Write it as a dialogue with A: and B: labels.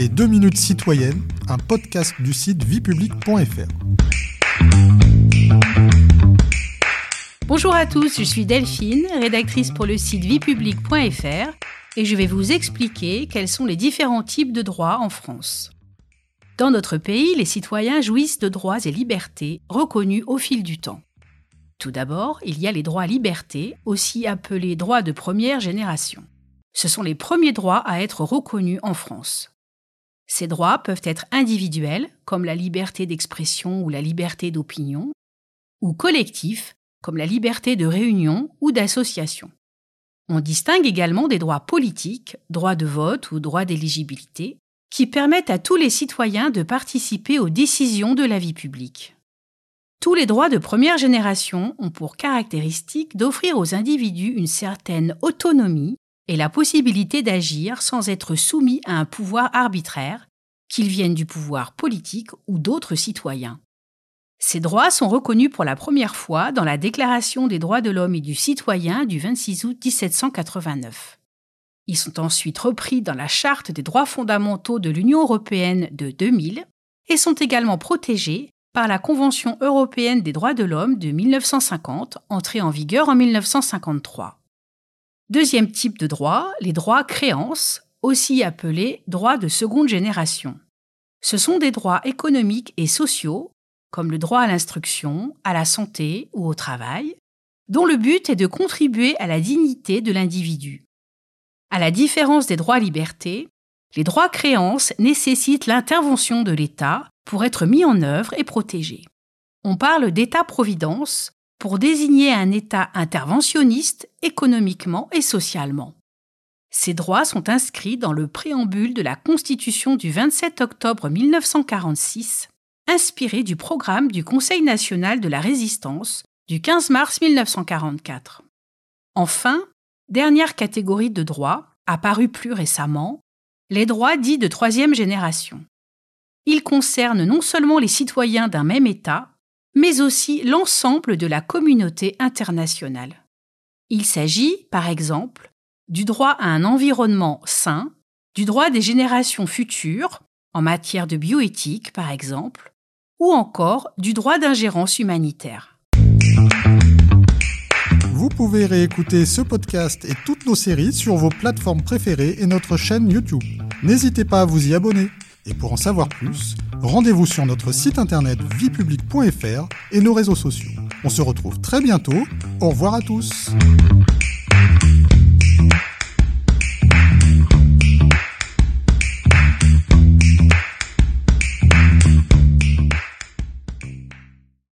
A: Les 2 minutes citoyennes, un podcast du site viepublic.fr.
B: Bonjour à tous, je suis Delphine, rédactrice pour le site viepublic.fr et je vais vous expliquer quels sont les différents types de droits en France. Dans notre pays, les citoyens jouissent de droits et libertés reconnus au fil du temps. Tout d'abord, il y a les droits libertés, aussi appelés droits de première génération. Ce sont les premiers droits à être reconnus en France. Ces droits peuvent être individuels, comme la liberté d'expression ou la liberté d'opinion, ou collectifs, comme la liberté de réunion ou d'association. On distingue également des droits politiques, droits de vote ou droits d'éligibilité, qui permettent à tous les citoyens de participer aux décisions de la vie publique. Tous les droits de première génération ont pour caractéristique d'offrir aux individus une certaine autonomie et la possibilité d'agir sans être soumis à un pouvoir arbitraire, qu'ils viennent du pouvoir politique ou d'autres citoyens. Ces droits sont reconnus pour la première fois dans la Déclaration des droits de l'homme et du citoyen du 26 août 1789. Ils sont ensuite repris dans la Charte des droits fondamentaux de l'Union européenne de 2000 et sont également protégés par la Convention européenne des droits de l'homme de 1950, entrée en vigueur en 1953. Deuxième type de droit, les droits créances, aussi appelés droits de seconde génération. Ce sont des droits économiques et sociaux, comme le droit à l'instruction, à la santé ou au travail, dont le but est de contribuer à la dignité de l'individu. À la différence des droits libertés, les droits créances nécessitent l'intervention de l'État pour être mis en œuvre et protégés. On parle d'État-providence pour désigner un État interventionniste économiquement et socialement. Ces droits sont inscrits dans le préambule de la Constitution du 27 octobre 1946, inspiré du programme du Conseil national de la résistance du 15 mars 1944. Enfin, dernière catégorie de droits, apparue plus récemment, les droits dits de troisième génération. Ils concernent non seulement les citoyens d'un même État, mais aussi l'ensemble de la communauté internationale. Il s'agit, par exemple, du droit à un environnement sain, du droit des générations futures, en matière de bioéthique par exemple, ou encore du droit d'ingérence humanitaire.
A: Vous pouvez réécouter ce podcast et toutes nos séries sur vos plateformes préférées et notre chaîne YouTube. N'hésitez pas à vous y abonner. Et pour en savoir plus, rendez-vous sur notre site internet viepublic.fr et nos réseaux sociaux. On se retrouve très bientôt. Au revoir à tous.